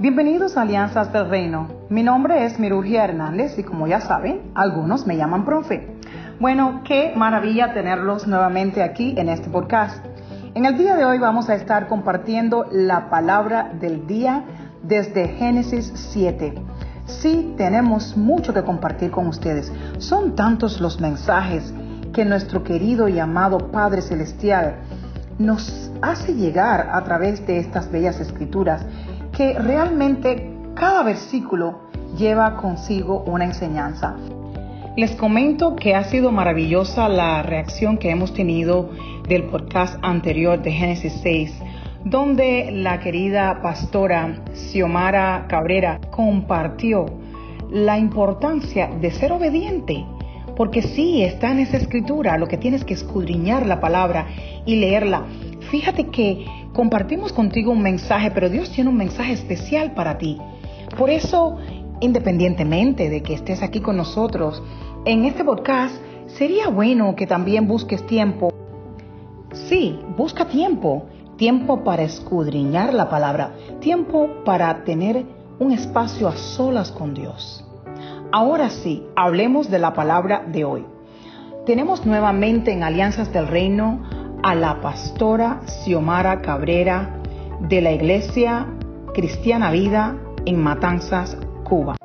Bienvenidos a Alianzas del Reino. Mi nombre es Mirurgia Hernández y como ya saben, algunos me llaman profe. Bueno, qué maravilla tenerlos nuevamente aquí en este podcast. En el día de hoy vamos a estar compartiendo la palabra del día desde Génesis 7. Sí, tenemos mucho que compartir con ustedes. Son tantos los mensajes que nuestro querido y amado Padre Celestial nos hace llegar a través de estas bellas escrituras que realmente cada versículo lleva consigo una enseñanza. Les comento que ha sido maravillosa la reacción que hemos tenido del podcast anterior de Génesis 6, donde la querida pastora Xiomara Cabrera compartió la importancia de ser obediente porque sí, está en esa escritura, lo que tienes que escudriñar la palabra y leerla. Fíjate que compartimos contigo un mensaje, pero Dios tiene un mensaje especial para ti. Por eso, independientemente de que estés aquí con nosotros, en este podcast sería bueno que también busques tiempo. Sí, busca tiempo. Tiempo para escudriñar la palabra. Tiempo para tener un espacio a solas con Dios. Ahora sí, hablemos de la palabra de hoy. Tenemos nuevamente en Alianzas del Reino a la pastora Xiomara Cabrera de la Iglesia Cristiana Vida en Matanzas, Cuba.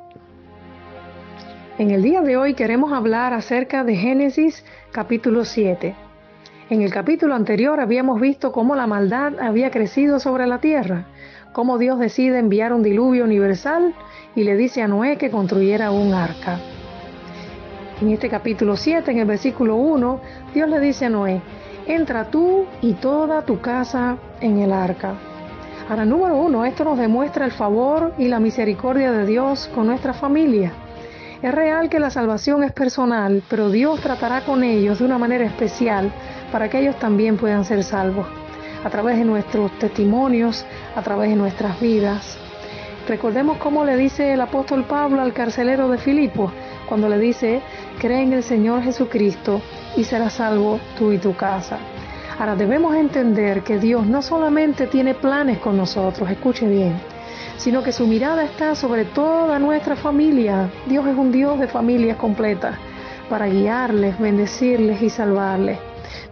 En el día de hoy queremos hablar acerca de Génesis capítulo 7. En el capítulo anterior habíamos visto cómo la maldad había crecido sobre la tierra, cómo Dios decide enviar un diluvio universal y le dice a Noé que construyera un arca. En este capítulo 7, en el versículo 1, Dios le dice a Noé, entra tú y toda tu casa en el arca. Ahora, número uno, esto nos demuestra el favor y la misericordia de Dios con nuestra familia. Es real que la salvación es personal, pero Dios tratará con ellos de una manera especial para que ellos también puedan ser salvos, a través de nuestros testimonios, a través de nuestras vidas. Recordemos cómo le dice el apóstol Pablo al carcelero de Filipo, cuando le dice, cree en el Señor Jesucristo y serás salvo tú y tu casa. Ahora debemos entender que Dios no solamente tiene planes con nosotros, escuche bien, sino que su mirada está sobre toda nuestra familia. Dios es un Dios de familias completas, para guiarles, bendecirles y salvarles.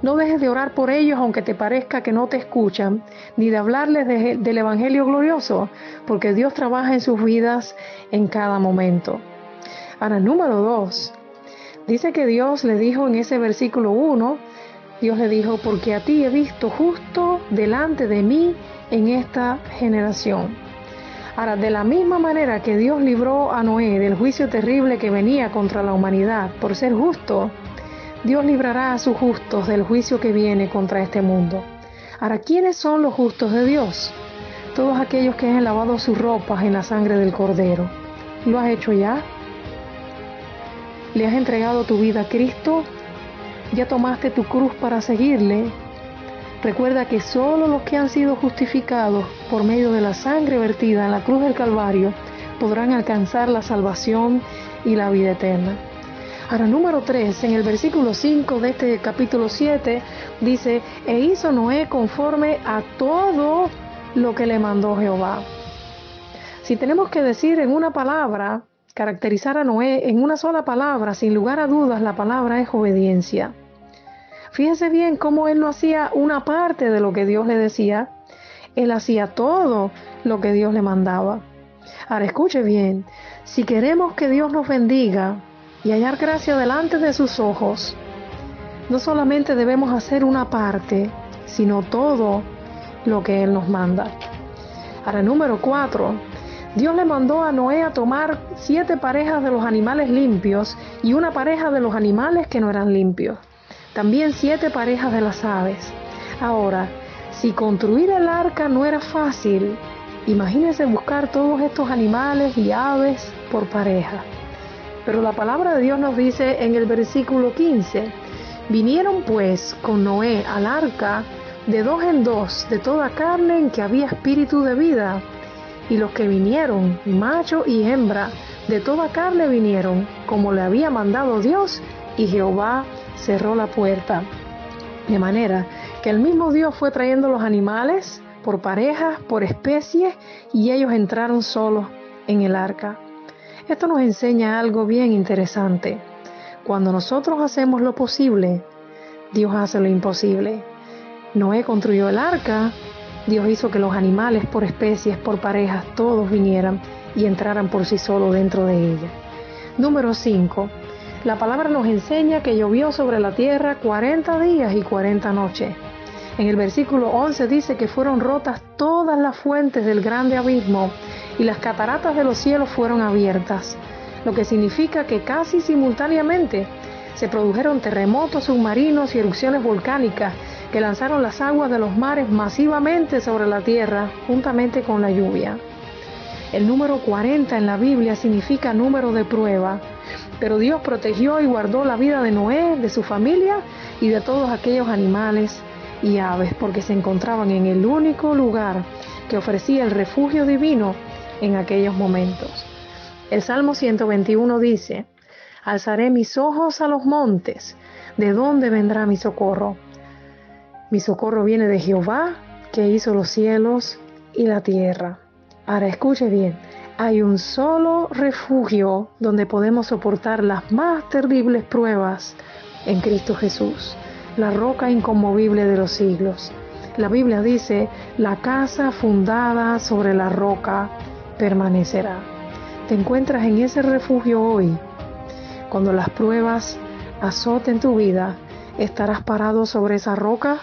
No dejes de orar por ellos aunque te parezca que no te escuchan, ni de hablarles del Evangelio glorioso, porque Dios trabaja en sus vidas en cada momento. Ahora, número dos, dice que Dios le dijo en ese versículo 1, Dios le dijo, porque a ti he visto justo delante de mí en esta generación. Ahora, de la misma manera que Dios libró a Noé del juicio terrible que venía contra la humanidad por ser justo, Dios librará a sus justos del juicio que viene contra este mundo. Ahora, ¿quiénes son los justos de Dios? Todos aquellos que han lavado sus ropas en la sangre del Cordero. ¿Lo has hecho ya? ¿Le has entregado tu vida a Cristo? ¿Ya tomaste tu cruz para seguirle? Recuerda que solo los que han sido justificados por medio de la sangre vertida en la cruz del Calvario podrán alcanzar la salvación y la vida eterna. Ahora, número 3, en el versículo 5 de este capítulo 7, dice, e hizo Noé conforme a todo lo que le mandó Jehová. Si tenemos que decir en una palabra, caracterizar a Noé en una sola palabra, sin lugar a dudas, la palabra es obediencia. Fíjese bien cómo él no hacía una parte de lo que Dios le decía, él hacía todo lo que Dios le mandaba. Ahora escuche bien, si queremos que Dios nos bendiga, y hallar gracia delante de sus ojos, no solamente debemos hacer una parte, sino todo lo que Él nos manda. Ahora, número cuatro, Dios le mandó a Noé a tomar siete parejas de los animales limpios y una pareja de los animales que no eran limpios. También siete parejas de las aves. Ahora, si construir el arca no era fácil, imagínense buscar todos estos animales y aves por pareja. Pero la palabra de Dios nos dice en el versículo 15, vinieron pues con Noé al arca de dos en dos de toda carne en que había espíritu de vida. Y los que vinieron, macho y hembra, de toda carne vinieron, como le había mandado Dios, y Jehová cerró la puerta. De manera que el mismo Dios fue trayendo los animales por parejas, por especies, y ellos entraron solos en el arca. Esto nos enseña algo bien interesante. Cuando nosotros hacemos lo posible, Dios hace lo imposible. Noé construyó el arca, Dios hizo que los animales por especies, por parejas, todos vinieran y entraran por sí solos dentro de ella. Número 5. La palabra nos enseña que llovió sobre la tierra 40 días y 40 noches. En el versículo 11 dice que fueron rotas todas las fuentes del grande abismo y las cataratas de los cielos fueron abiertas, lo que significa que casi simultáneamente se produjeron terremotos submarinos y erupciones volcánicas que lanzaron las aguas de los mares masivamente sobre la tierra juntamente con la lluvia. El número 40 en la Biblia significa número de prueba, pero Dios protegió y guardó la vida de Noé, de su familia y de todos aquellos animales y aves, porque se encontraban en el único lugar que ofrecía el refugio divino en aquellos momentos. El Salmo 121 dice, Alzaré mis ojos a los montes, ¿de dónde vendrá mi socorro? Mi socorro viene de Jehová, que hizo los cielos y la tierra. Ahora escuche bien, hay un solo refugio donde podemos soportar las más terribles pruebas en Cristo Jesús, la roca inconmovible de los siglos. La Biblia dice, la casa fundada sobre la roca permanecerá. ¿Te encuentras en ese refugio hoy? Cuando las pruebas azoten tu vida, ¿estarás parado sobre esa roca?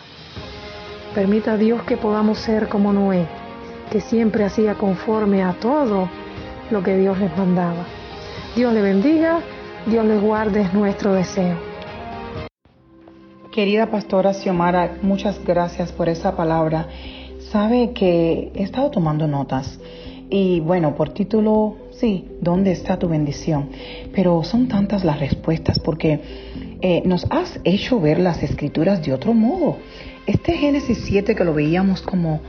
Permita a Dios que podamos ser como Noé, que siempre hacía conforme a todo lo que Dios les mandaba. Dios le bendiga, Dios les guarde, es nuestro deseo. Querida pastora Xiomara, muchas gracias por esa palabra. Sabe que he estado tomando notas y bueno, por título, sí, ¿dónde está tu bendición? Pero son tantas las respuestas porque eh, nos has hecho ver las escrituras de otro modo. Este Génesis 7 que lo veíamos como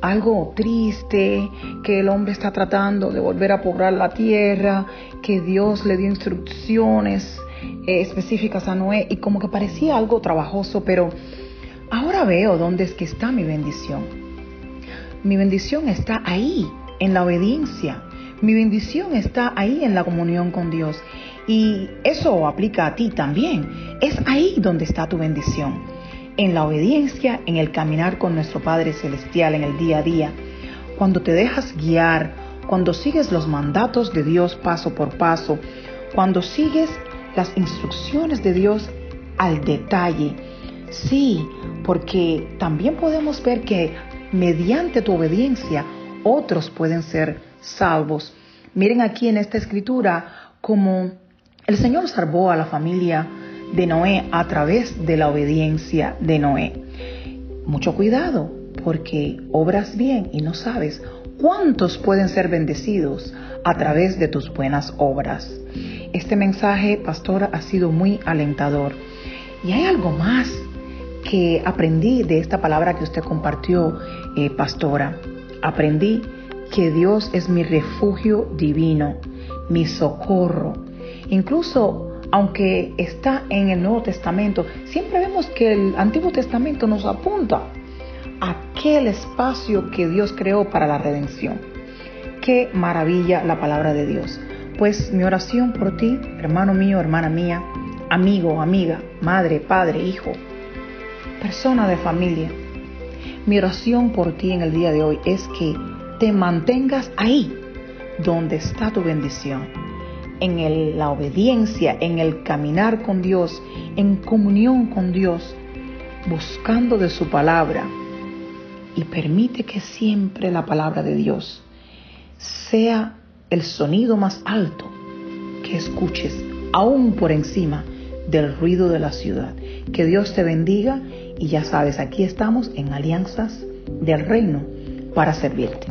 algo triste, que el hombre está tratando de volver a poblar la tierra, que Dios le dio instrucciones eh, específicas a Noé y como que parecía algo trabajoso, pero ahora veo dónde es que está mi bendición. Mi bendición está ahí, en la obediencia. Mi bendición está ahí en la comunión con Dios. Y eso aplica a ti también. Es ahí donde está tu bendición. En la obediencia, en el caminar con nuestro Padre Celestial en el día a día. Cuando te dejas guiar, cuando sigues los mandatos de Dios paso por paso, cuando sigues las instrucciones de Dios al detalle. Sí, porque también podemos ver que mediante tu obediencia otros pueden ser salvos. Miren aquí en esta escritura como el Señor salvó a la familia de Noé a través de la obediencia de Noé. Mucho cuidado, porque obras bien y no sabes cuántos pueden ser bendecidos a través de tus buenas obras. Este mensaje, pastora, ha sido muy alentador. Y hay algo más que aprendí de esta palabra que usted compartió, eh, pastora aprendí que Dios es mi refugio divino, mi socorro. Incluso aunque está en el Nuevo Testamento, siempre vemos que el Antiguo Testamento nos apunta a aquel espacio que Dios creó para la redención. Qué maravilla la palabra de Dios. Pues mi oración por ti, hermano mío, hermana mía, amigo, amiga, madre, padre, hijo, persona de familia, mi oración por ti en el día de hoy es que te mantengas ahí donde está tu bendición, en la obediencia, en el caminar con Dios, en comunión con Dios, buscando de su palabra. Y permite que siempre la palabra de Dios sea el sonido más alto que escuches, aún por encima del ruido de la ciudad. Que Dios te bendiga y ya sabes, aquí estamos en alianzas del reino para servirte.